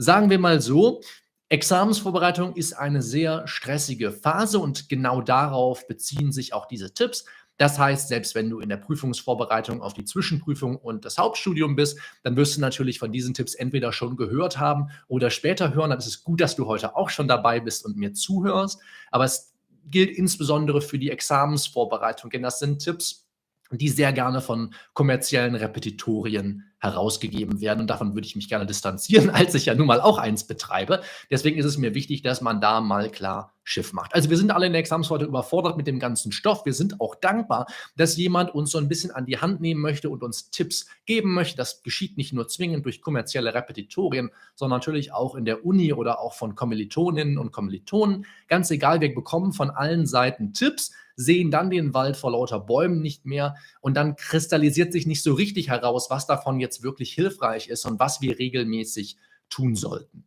Sagen wir mal so, Examensvorbereitung ist eine sehr stressige Phase und genau darauf beziehen sich auch diese Tipps. Das heißt, selbst wenn du in der Prüfungsvorbereitung auf die Zwischenprüfung und das Hauptstudium bist, dann wirst du natürlich von diesen Tipps entweder schon gehört haben oder später hören. Dann ist es gut, dass du heute auch schon dabei bist und mir zuhörst. Aber es gilt insbesondere für die Examensvorbereitung, denn das sind Tipps, die sehr gerne von kommerziellen Repetitorien herausgegeben werden. Und davon würde ich mich gerne distanzieren, als ich ja nun mal auch eins betreibe. Deswegen ist es mir wichtig, dass man da mal klar Schiff macht. Also wir sind alle in der Examensfolge überfordert mit dem ganzen Stoff. Wir sind auch dankbar, dass jemand uns so ein bisschen an die Hand nehmen möchte und uns Tipps geben möchte. Das geschieht nicht nur zwingend durch kommerzielle Repetitorien, sondern natürlich auch in der Uni oder auch von Kommilitoninnen und Kommilitonen. Ganz egal, wir bekommen von allen Seiten Tipps sehen dann den Wald vor lauter Bäumen nicht mehr und dann kristallisiert sich nicht so richtig heraus, was davon jetzt wirklich hilfreich ist und was wir regelmäßig tun sollten.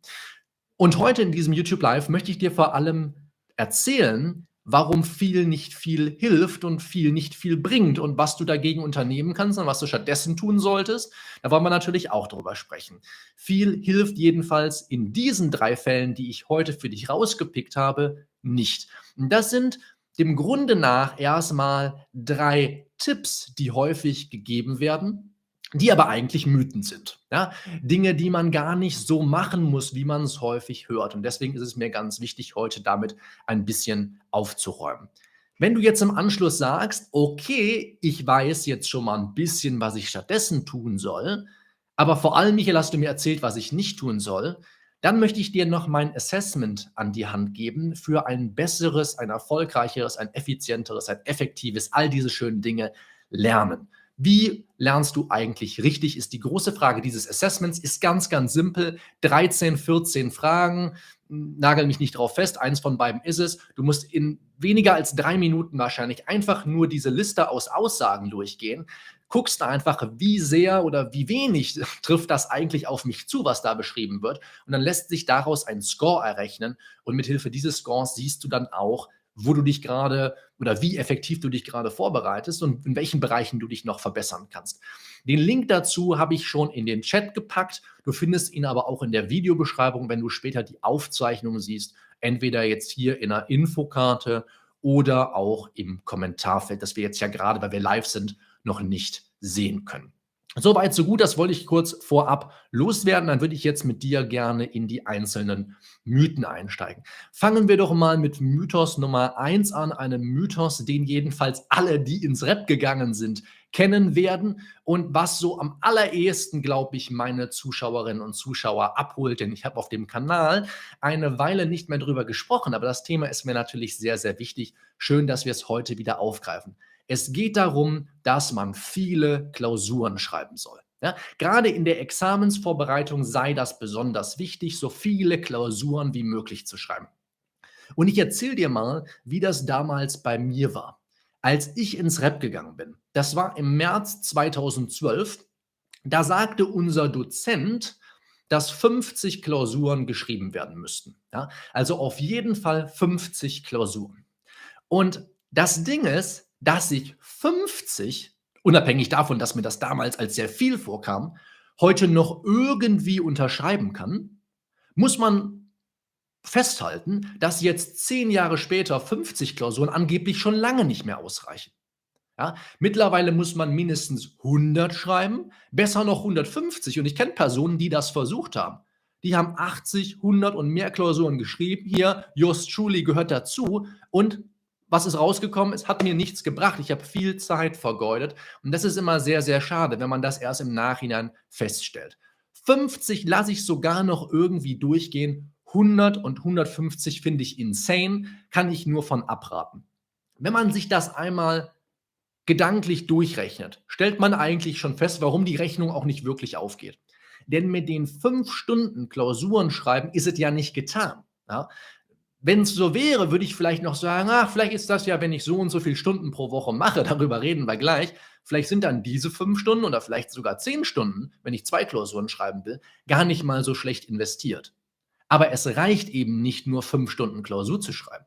Und heute in diesem YouTube Live möchte ich dir vor allem erzählen, warum viel nicht viel hilft und viel nicht viel bringt und was du dagegen unternehmen kannst und was du stattdessen tun solltest. Da wollen wir natürlich auch drüber sprechen. Viel hilft jedenfalls in diesen drei Fällen, die ich heute für dich rausgepickt habe, nicht. Und das sind dem Grunde nach erstmal drei Tipps, die häufig gegeben werden, die aber eigentlich Mythen sind. Ja? Dinge, die man gar nicht so machen muss, wie man es häufig hört. Und deswegen ist es mir ganz wichtig, heute damit ein bisschen aufzuräumen. Wenn du jetzt im Anschluss sagst, okay, ich weiß jetzt schon mal ein bisschen, was ich stattdessen tun soll, aber vor allem, Michael, hast du mir erzählt, was ich nicht tun soll, dann möchte ich dir noch mein Assessment an die Hand geben für ein besseres, ein erfolgreicheres, ein effizienteres, ein effektives, all diese schönen Dinge lernen. Wie lernst du eigentlich richtig, ist die große Frage dieses Assessments. Ist ganz, ganz simpel. 13, 14 Fragen. Nagel mich nicht drauf fest. Eins von beiden ist es. Du musst in weniger als drei Minuten wahrscheinlich einfach nur diese Liste aus Aussagen durchgehen guckst du einfach, wie sehr oder wie wenig trifft das eigentlich auf mich zu, was da beschrieben wird. Und dann lässt sich daraus ein Score errechnen. Und mit Hilfe dieses Scores siehst du dann auch, wo du dich gerade oder wie effektiv du dich gerade vorbereitest und in welchen Bereichen du dich noch verbessern kannst. Den Link dazu habe ich schon in den Chat gepackt. Du findest ihn aber auch in der Videobeschreibung, wenn du später die Aufzeichnung siehst. Entweder jetzt hier in einer Infokarte oder auch im Kommentarfeld, das wir jetzt ja gerade, weil wir live sind, noch nicht sehen können. Soweit, so gut, das wollte ich kurz vorab loswerden. Dann würde ich jetzt mit dir gerne in die einzelnen Mythen einsteigen. Fangen wir doch mal mit Mythos Nummer 1 an, einem Mythos, den jedenfalls alle, die ins Rap gegangen sind, kennen werden und was so am allerersten, glaube ich, meine Zuschauerinnen und Zuschauer abholt, denn ich habe auf dem Kanal eine Weile nicht mehr drüber gesprochen, aber das Thema ist mir natürlich sehr, sehr wichtig. Schön, dass wir es heute wieder aufgreifen. Es geht darum, dass man viele Klausuren schreiben soll. Ja, gerade in der Examensvorbereitung sei das besonders wichtig, so viele Klausuren wie möglich zu schreiben. Und ich erzähle dir mal, wie das damals bei mir war, als ich ins Rep gegangen bin. Das war im März 2012. Da sagte unser Dozent, dass 50 Klausuren geschrieben werden müssten. Ja, also auf jeden Fall 50 Klausuren. Und das Ding ist, dass ich 50, unabhängig davon, dass mir das damals als sehr viel vorkam, heute noch irgendwie unterschreiben kann, muss man festhalten, dass jetzt zehn Jahre später 50 Klausuren angeblich schon lange nicht mehr ausreichen. Ja, mittlerweile muss man mindestens 100 schreiben, besser noch 150. Und ich kenne Personen, die das versucht haben. Die haben 80, 100 und mehr Klausuren geschrieben. Hier, Just Truly gehört dazu. Und was ist rausgekommen? Es hat mir nichts gebracht. Ich habe viel Zeit vergeudet. Und das ist immer sehr, sehr schade, wenn man das erst im Nachhinein feststellt. 50 lasse ich sogar noch irgendwie durchgehen. 100 und 150 finde ich insane, kann ich nur von abraten. Wenn man sich das einmal gedanklich durchrechnet, stellt man eigentlich schon fest, warum die Rechnung auch nicht wirklich aufgeht. Denn mit den fünf Stunden Klausuren schreiben ist es ja nicht getan. Ja? Wenn es so wäre, würde ich vielleicht noch sagen, ach, vielleicht ist das ja, wenn ich so und so viele Stunden pro Woche mache, darüber reden wir gleich. Vielleicht sind dann diese fünf Stunden oder vielleicht sogar zehn Stunden, wenn ich zwei Klausuren schreiben will, gar nicht mal so schlecht investiert. Aber es reicht eben nicht nur fünf Stunden Klausur zu schreiben.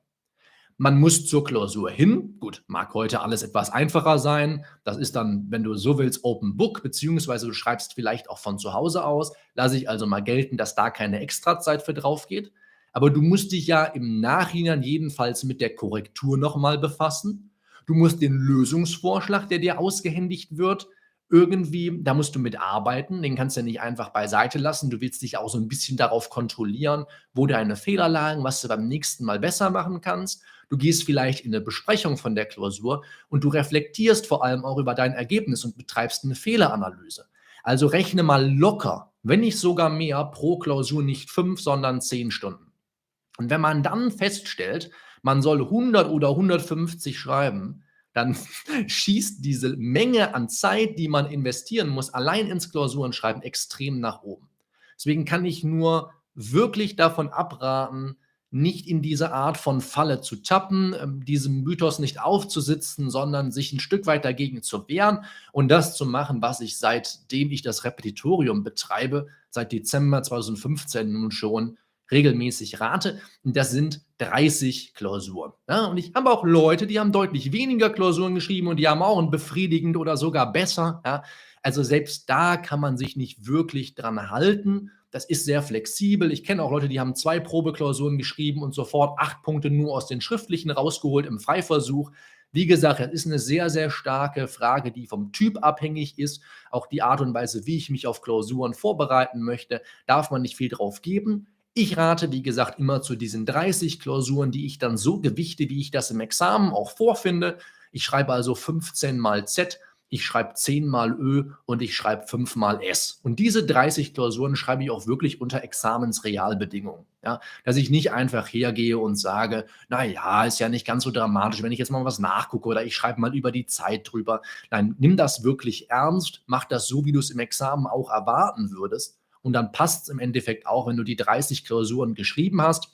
Man muss zur Klausur hin. Gut, mag heute alles etwas einfacher sein. Das ist dann, wenn du so willst, Open Book, beziehungsweise du schreibst vielleicht auch von zu Hause aus. Lasse ich also mal gelten, dass da keine Extrazeit für drauf geht. Aber du musst dich ja im Nachhinein jedenfalls mit der Korrektur nochmal befassen. Du musst den Lösungsvorschlag, der dir ausgehändigt wird, irgendwie, da musst du mitarbeiten, den kannst du nicht einfach beiseite lassen. Du willst dich auch so ein bisschen darauf kontrollieren, wo deine Fehler lagen, was du beim nächsten Mal besser machen kannst. Du gehst vielleicht in eine Besprechung von der Klausur und du reflektierst vor allem auch über dein Ergebnis und betreibst eine Fehleranalyse. Also rechne mal locker, wenn nicht sogar mehr, pro Klausur nicht fünf, sondern zehn Stunden. Und wenn man dann feststellt, man soll 100 oder 150 schreiben, dann schießt diese Menge an Zeit, die man investieren muss, allein ins Klausurenschreiben extrem nach oben. Deswegen kann ich nur wirklich davon abraten, nicht in diese Art von Falle zu tappen, ähm, diesem Mythos nicht aufzusitzen, sondern sich ein Stück weit dagegen zu wehren und das zu machen, was ich seitdem ich das Repetitorium betreibe, seit Dezember 2015 nun schon regelmäßig rate. Und das sind 30 Klausuren. Ja, und ich habe auch Leute, die haben deutlich weniger Klausuren geschrieben und die haben auch ein befriedigend oder sogar besser. Ja. Also selbst da kann man sich nicht wirklich dran halten. Das ist sehr flexibel. Ich kenne auch Leute, die haben zwei Probeklausuren geschrieben und sofort acht Punkte nur aus den schriftlichen rausgeholt im Freiversuch. Wie gesagt, das ist eine sehr, sehr starke Frage, die vom Typ abhängig ist. Auch die Art und Weise, wie ich mich auf Klausuren vorbereiten möchte, darf man nicht viel drauf geben. Ich rate, wie gesagt, immer zu diesen 30 Klausuren, die ich dann so gewichte, wie ich das im Examen auch vorfinde. Ich schreibe also 15 mal Z, ich schreibe 10 mal Ö und ich schreibe 5 mal S. Und diese 30 Klausuren schreibe ich auch wirklich unter Examensrealbedingungen. Ja, dass ich nicht einfach hergehe und sage, naja, ist ja nicht ganz so dramatisch, wenn ich jetzt mal was nachgucke oder ich schreibe mal über die Zeit drüber. Nein, nimm das wirklich ernst, mach das so, wie du es im Examen auch erwarten würdest und dann passt es im Endeffekt auch, wenn du die 30 Klausuren geschrieben hast.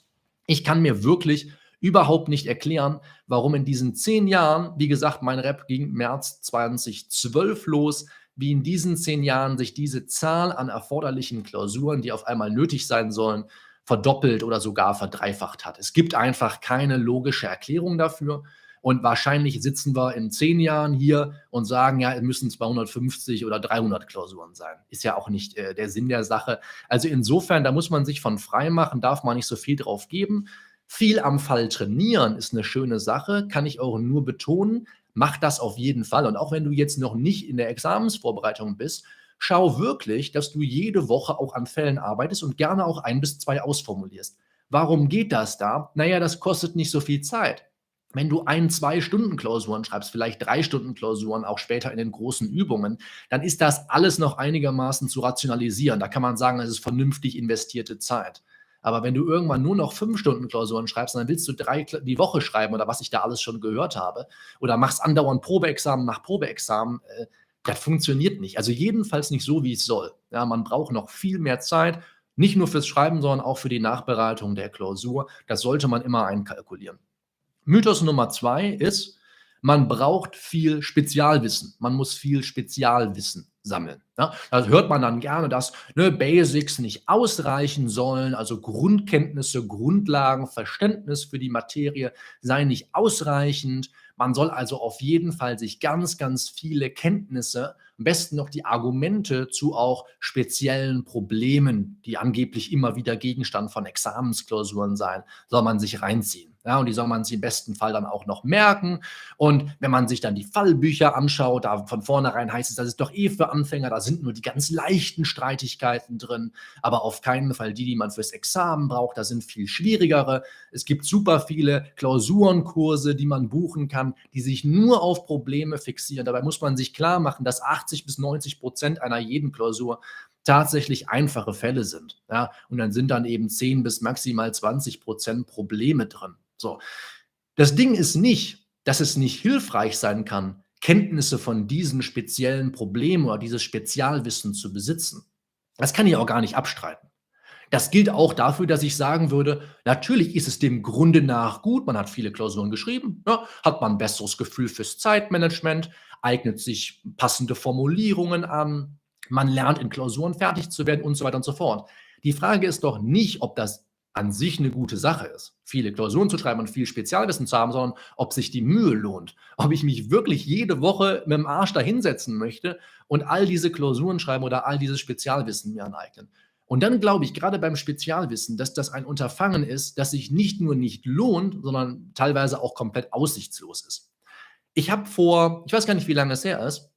Ich kann mir wirklich überhaupt nicht erklären, warum in diesen zehn Jahren, wie gesagt, mein Rap ging März 2012 los, wie in diesen zehn Jahren sich diese Zahl an erforderlichen Klausuren, die auf einmal nötig sein sollen, verdoppelt oder sogar verdreifacht hat. Es gibt einfach keine logische Erklärung dafür. Und wahrscheinlich sitzen wir in zehn Jahren hier und sagen, ja, es müssen 250 oder 300 Klausuren sein. Ist ja auch nicht äh, der Sinn der Sache. Also insofern, da muss man sich von frei machen, darf man nicht so viel drauf geben. Viel am Fall trainieren ist eine schöne Sache, kann ich auch nur betonen. Mach das auf jeden Fall. Und auch wenn du jetzt noch nicht in der Examensvorbereitung bist, schau wirklich, dass du jede Woche auch an Fällen arbeitest und gerne auch ein bis zwei ausformulierst. Warum geht das da? Naja, das kostet nicht so viel Zeit wenn du ein, zwei Stunden Klausuren schreibst, vielleicht drei Stunden Klausuren, auch später in den großen Übungen, dann ist das alles noch einigermaßen zu rationalisieren. Da kann man sagen, es ist vernünftig investierte Zeit. Aber wenn du irgendwann nur noch fünf Stunden Klausuren schreibst, dann willst du drei die Woche schreiben oder was ich da alles schon gehört habe, oder machst andauernd Probeexamen nach Probeexamen, äh, das funktioniert nicht. Also jedenfalls nicht so, wie es soll. Ja, man braucht noch viel mehr Zeit, nicht nur fürs Schreiben, sondern auch für die Nachbereitung der Klausur. Das sollte man immer einkalkulieren. Mythos Nummer zwei ist, man braucht viel Spezialwissen. Man muss viel Spezialwissen sammeln. Ja, da hört man dann gerne, dass ne, Basics nicht ausreichen sollen, also Grundkenntnisse, Grundlagen, Verständnis für die Materie seien nicht ausreichend. Man soll also auf jeden Fall sich ganz, ganz viele Kenntnisse, am besten noch die Argumente zu auch speziellen Problemen, die angeblich immer wieder Gegenstand von Examensklausuren seien, soll man sich reinziehen. Ja, und die soll man sich im besten Fall dann auch noch merken. Und wenn man sich dann die Fallbücher anschaut, da von vornherein heißt es, das ist doch eh für Anfänger, da sind nur die ganz leichten Streitigkeiten drin, aber auf keinen Fall die, die man fürs Examen braucht, da sind viel schwierigere. Es gibt super viele Klausurenkurse, die man buchen kann, die sich nur auf Probleme fixieren. Dabei muss man sich klar machen, dass 80 bis 90 Prozent einer jeden Klausur tatsächlich einfache Fälle sind. Ja, und dann sind dann eben 10 bis maximal 20 Prozent Probleme drin. So. Das Ding ist nicht, dass es nicht hilfreich sein kann, Kenntnisse von diesen speziellen Problemen oder dieses Spezialwissen zu besitzen. Das kann ich auch gar nicht abstreiten. Das gilt auch dafür, dass ich sagen würde, natürlich ist es dem Grunde nach gut, man hat viele Klausuren geschrieben, ja, hat man ein besseres Gefühl fürs Zeitmanagement, eignet sich passende Formulierungen an, man lernt in Klausuren fertig zu werden und so weiter und so fort. Die Frage ist doch nicht, ob das an sich eine gute Sache ist, viele Klausuren zu schreiben und viel Spezialwissen zu haben, sondern ob sich die Mühe lohnt, ob ich mich wirklich jede Woche mit dem Arsch da hinsetzen möchte und all diese Klausuren schreiben oder all dieses Spezialwissen mir aneignen. Und dann glaube ich, gerade beim Spezialwissen, dass das ein Unterfangen ist, das sich nicht nur nicht lohnt, sondern teilweise auch komplett aussichtslos ist. Ich habe vor, ich weiß gar nicht, wie lange es her ist,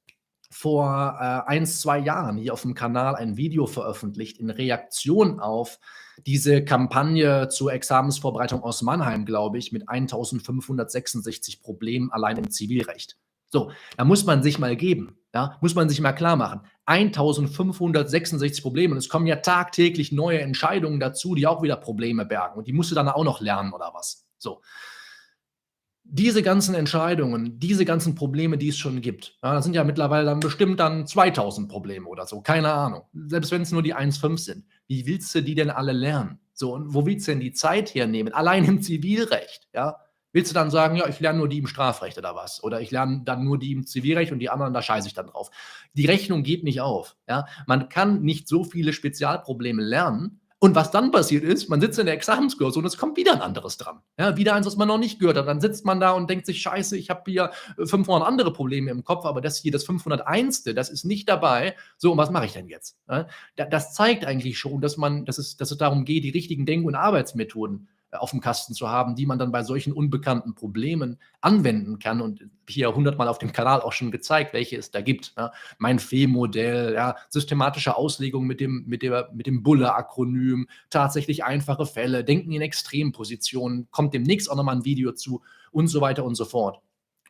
vor äh, ein, zwei Jahren hier auf dem Kanal ein Video veröffentlicht in Reaktion auf diese Kampagne zur Examensvorbereitung aus Mannheim, glaube ich, mit 1566 Problemen allein im Zivilrecht. So, da muss man sich mal geben, ja, muss man sich mal klar machen. 1566 Probleme und es kommen ja tagtäglich neue Entscheidungen dazu, die auch wieder Probleme bergen und die musst du dann auch noch lernen oder was. So diese ganzen Entscheidungen, diese ganzen Probleme, die es schon gibt, ja, das sind ja mittlerweile dann bestimmt dann 2000 Probleme oder so, keine Ahnung. Selbst wenn es nur die 1,5 sind. Wie willst du die denn alle lernen? So, und wo willst du denn die Zeit hernehmen? Allein im Zivilrecht, ja? Willst du dann sagen, ja, ich lerne nur die im Strafrecht oder was? Oder ich lerne dann nur die im Zivilrecht und die anderen, da scheiße ich dann drauf. Die Rechnung geht nicht auf. Ja? Man kann nicht so viele Spezialprobleme lernen, und was dann passiert ist, man sitzt in der Examensklausur und es kommt wieder ein anderes dran. Ja, wieder eins, was man noch nicht gehört hat. Dann sitzt man da und denkt sich, scheiße, ich habe hier 500 äh, andere Probleme im Kopf, aber das hier, das 501. Das ist nicht dabei. So, und was mache ich denn jetzt? Ja, das zeigt eigentlich schon, dass, man, dass, es, dass es darum geht, die richtigen Denk- und Arbeitsmethoden auf dem Kasten zu haben, die man dann bei solchen unbekannten Problemen anwenden kann. Und hier hundertmal auf dem Kanal auch schon gezeigt, welche es da gibt. Ja. Mein Fee-Modell, ja, systematische Auslegung mit dem, mit mit dem Bulle-Akronym, tatsächlich einfache Fälle, Denken in Extrempositionen, kommt demnächst auch nochmal ein Video zu und so weiter und so fort.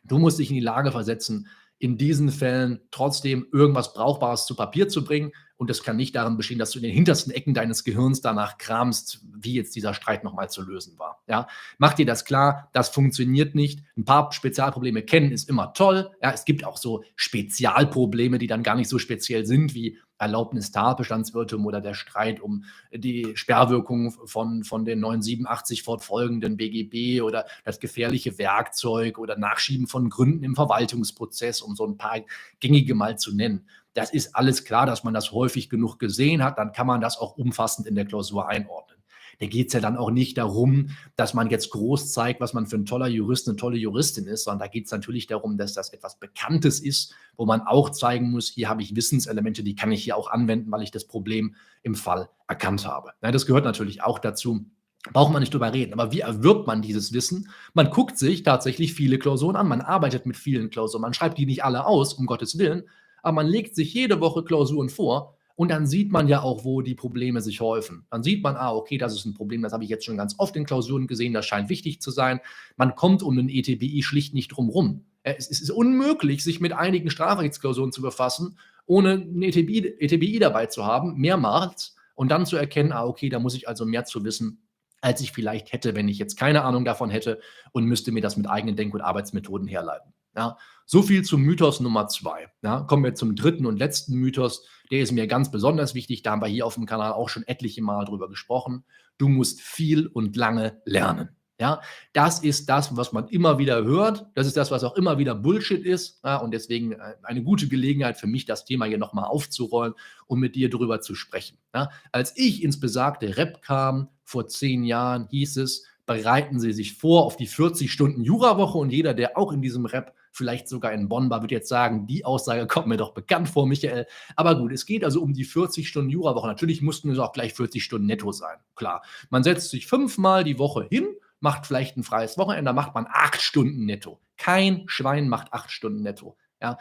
Du musst dich in die Lage versetzen, in diesen Fällen trotzdem irgendwas Brauchbares zu Papier zu bringen. Und das kann nicht darin bestehen, dass du in den hintersten Ecken deines Gehirns danach kramst, wie jetzt dieser Streit nochmal zu lösen war. Ja, mach dir das klar, das funktioniert nicht. Ein paar Spezialprobleme kennen ist immer toll. Ja, es gibt auch so Spezialprobleme, die dann gar nicht so speziell sind wie Erlaubnis Tatbestandsirrtum oder der Streit um die Sperrwirkung von, von den 987 fortfolgenden BGB oder das gefährliche Werkzeug oder Nachschieben von Gründen im Verwaltungsprozess, um so ein paar gängige mal zu nennen. Das ist alles klar, dass man das häufig genug gesehen hat, dann kann man das auch umfassend in der Klausur einordnen da geht es ja dann auch nicht darum, dass man jetzt groß zeigt, was man für ein toller Jurist, eine tolle Juristin ist, sondern da geht es natürlich darum, dass das etwas Bekanntes ist, wo man auch zeigen muss, hier habe ich Wissenselemente, die kann ich hier auch anwenden, weil ich das Problem im Fall erkannt habe. Ja, das gehört natürlich auch dazu. Braucht man nicht drüber reden. Aber wie erwirbt man dieses Wissen? Man guckt sich tatsächlich viele Klausuren an. Man arbeitet mit vielen Klausuren. Man schreibt die nicht alle aus, um Gottes Willen. Aber man legt sich jede Woche Klausuren vor und dann sieht man ja auch, wo die Probleme sich häufen. Dann sieht man, ah, okay, das ist ein Problem, das habe ich jetzt schon ganz oft in Klausuren gesehen, das scheint wichtig zu sein. Man kommt um den ETBI schlicht nicht drum rum. Es ist unmöglich, sich mit einigen Strafrechtsklausuren zu befassen, ohne ein ETBI, ETBI dabei zu haben, mehrmals, und dann zu erkennen, ah, okay, da muss ich also mehr zu wissen, als ich vielleicht hätte, wenn ich jetzt keine Ahnung davon hätte und müsste mir das mit eigenen Denk- und Arbeitsmethoden herleiten. Ja, so viel zum Mythos Nummer zwei. Ja, kommen wir zum dritten und letzten Mythos. Der ist mir ganz besonders wichtig. Da haben wir hier auf dem Kanal auch schon etliche Mal drüber gesprochen. Du musst viel und lange lernen. Ja, das ist das, was man immer wieder hört. Das ist das, was auch immer wieder Bullshit ist. Ja, und deswegen äh, eine gute Gelegenheit für mich, das Thema hier nochmal aufzurollen und mit dir drüber zu sprechen. Ja, als ich ins besagte Rep kam, vor zehn Jahren, hieß es, bereiten Sie sich vor auf die 40 Stunden Jurawoche und jeder, der auch in diesem Rep vielleicht sogar in Bonn war, wird jetzt sagen, die Aussage kommt mir doch bekannt vor, Michael. Aber gut, es geht also um die 40 Stunden Jurawoche. Natürlich mussten es auch gleich 40 Stunden netto sein. Klar, man setzt sich fünfmal die Woche hin, macht vielleicht ein freies Wochenende, macht man acht Stunden netto. Kein Schwein macht acht Stunden netto. Ja,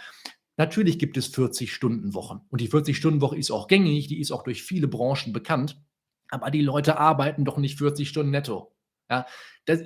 Natürlich gibt es 40-Stunden-Wochen. Und die 40-Stunden-Woche ist auch gängig, die ist auch durch viele Branchen bekannt. Aber die Leute arbeiten doch nicht 40 Stunden netto. Ja, das,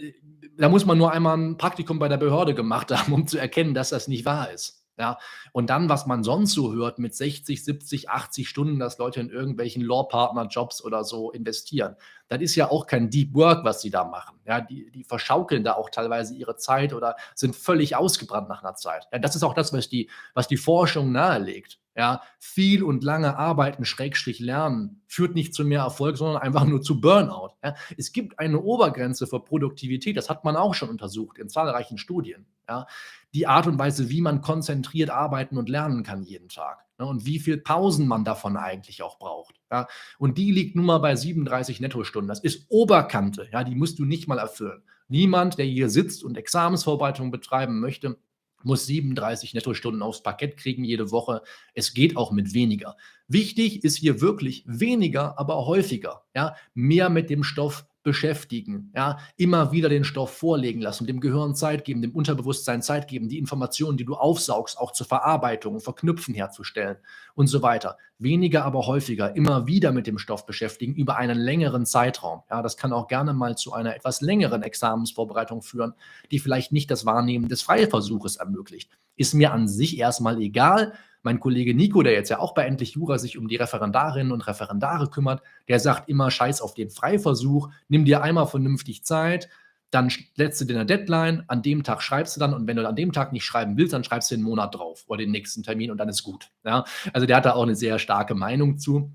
da muss man nur einmal ein Praktikum bei der Behörde gemacht haben, um zu erkennen, dass das nicht wahr ist. Ja, und dann, was man sonst so hört mit 60, 70, 80 Stunden, dass Leute in irgendwelchen Law-Partner-Jobs oder so investieren, das ist ja auch kein Deep Work, was sie da machen. Ja, die, die verschaukeln da auch teilweise ihre Zeit oder sind völlig ausgebrannt nach einer Zeit. Ja, das ist auch das, was die, was die Forschung nahelegt. Ja, viel und lange arbeiten, Schrägstrich lernen, führt nicht zu mehr Erfolg, sondern einfach nur zu Burnout. Ja, es gibt eine Obergrenze für Produktivität, das hat man auch schon untersucht in zahlreichen Studien. Ja, die Art und Weise, wie man konzentriert arbeiten und lernen kann jeden Tag. ne, und wie viel Pausen man davon eigentlich auch braucht. Ja? Und die liegt nun mal bei 37 Nettostunden. Das ist Oberkante, ja, die musst du nicht mal erfüllen. Niemand, der hier sitzt und Examensvorbereitung betreiben möchte, muss 37 Nettostunden aufs Parkett kriegen jede Woche. Es geht auch mit weniger. Wichtig ist hier wirklich weniger, aber häufiger. Ja, mehr mit dem Stoff beschäftigen, ja, immer wieder den Stoff vorlegen lassen, dem Gehirn Zeit geben, dem Unterbewusstsein Zeit geben, die Informationen, die du aufsaugst, auch zur Verarbeitung, Verknüpfen herzustellen und so weiter. Weniger, aber häufiger, immer wieder mit dem Stoff beschäftigen über einen längeren Zeitraum. Ja, das kann auch gerne mal zu einer etwas längeren Examensvorbereitung führen, die vielleicht nicht das Wahrnehmen des Freiversuches ermöglicht. Ist mir an sich erstmal egal, mein Kollege Nico, der jetzt ja auch bei Endlich Jura sich um die Referendarinnen und Referendare kümmert, der sagt immer, scheiß auf den Freiversuch, nimm dir einmal vernünftig Zeit, dann setzt du dir eine Deadline, an dem Tag schreibst du dann und wenn du an dem Tag nicht schreiben willst, dann schreibst du den Monat drauf oder den nächsten Termin und dann ist gut. Ja? Also der hat da auch eine sehr starke Meinung zu.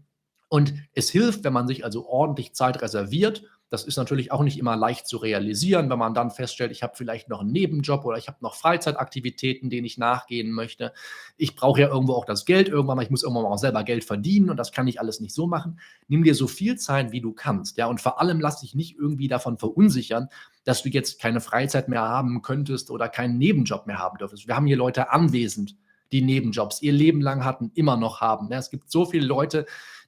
Und es hilft, wenn man sich also ordentlich Zeit reserviert das ist natürlich auch nicht immer leicht zu realisieren, wenn man dann feststellt, ich habe vielleicht noch einen Nebenjob oder ich habe noch Freizeitaktivitäten, denen ich nachgehen möchte. Ich brauche ja irgendwo auch das Geld irgendwann mal, ich muss irgendwann mal auch selber Geld verdienen und das kann ich alles nicht so machen. Nimm dir so viel Zeit, wie du kannst, ja, und vor allem lass dich nicht irgendwie davon verunsichern, dass du jetzt keine Freizeit mehr haben könntest oder keinen Nebenjob mehr haben dürftest. Wir haben hier Leute anwesend, die Nebenjobs ihr Leben lang hatten, immer noch haben. Es gibt so viele Leute,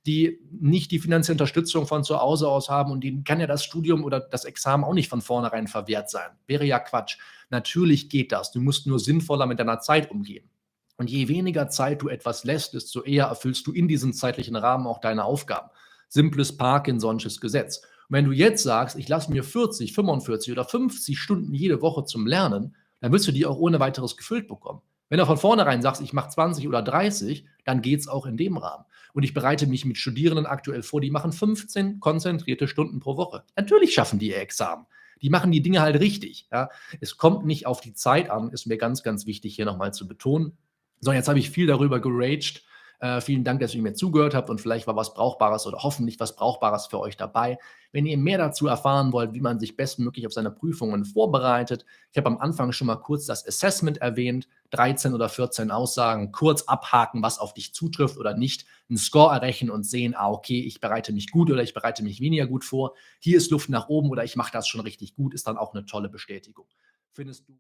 die nicht die finanzielle Unterstützung von zu Hause aus haben und denen kann ja das Studium oder das Examen auch nicht von vornherein verwehrt sein. Wäre ja Quatsch. Natürlich geht das. Du musst nur sinnvoller mit deiner Zeit umgehen. Und je weniger Zeit du etwas lässt, desto eher erfüllst du in diesem zeitlichen Rahmen auch deine Aufgaben. Simples Parkinson'sches Gesetz. Und wenn du jetzt sagst, ich lasse mir 40, 45 oder 50 Stunden jede Woche zum Lernen, dann wirst du die auch ohne weiteres gefüllt bekommen. Wenn du von vornherein sagst, ich mache 20 oder 30, dann geht es auch in dem Rahmen. Und ich bereite mich mit Studierenden aktuell vor, die machen 15 konzentrierte Stunden pro Woche. Natürlich schaffen die ihr Examen. Die machen die Dinge halt richtig. Ja. Es kommt nicht auf die Zeit an, ist mir ganz, ganz wichtig hier nochmal zu betonen. So, jetzt habe ich viel darüber geraged, äh, vielen Dank, dass ihr mir zugehört habt und vielleicht war was Brauchbares oder hoffentlich was Brauchbares für euch dabei. Wenn ihr mehr dazu erfahren wollt, wie man sich bestmöglich auf seine Prüfungen vorbereitet, ich habe am Anfang schon mal kurz das Assessment erwähnt, 13 oder 14 Aussagen, kurz abhaken, was auf dich zutrifft oder nicht, einen Score errechnen und sehen, ah, okay, ich bereite mich gut oder ich bereite mich weniger gut vor, hier ist Luft nach oben oder ich mache das schon richtig gut, ist dann auch eine tolle Bestätigung. Findest du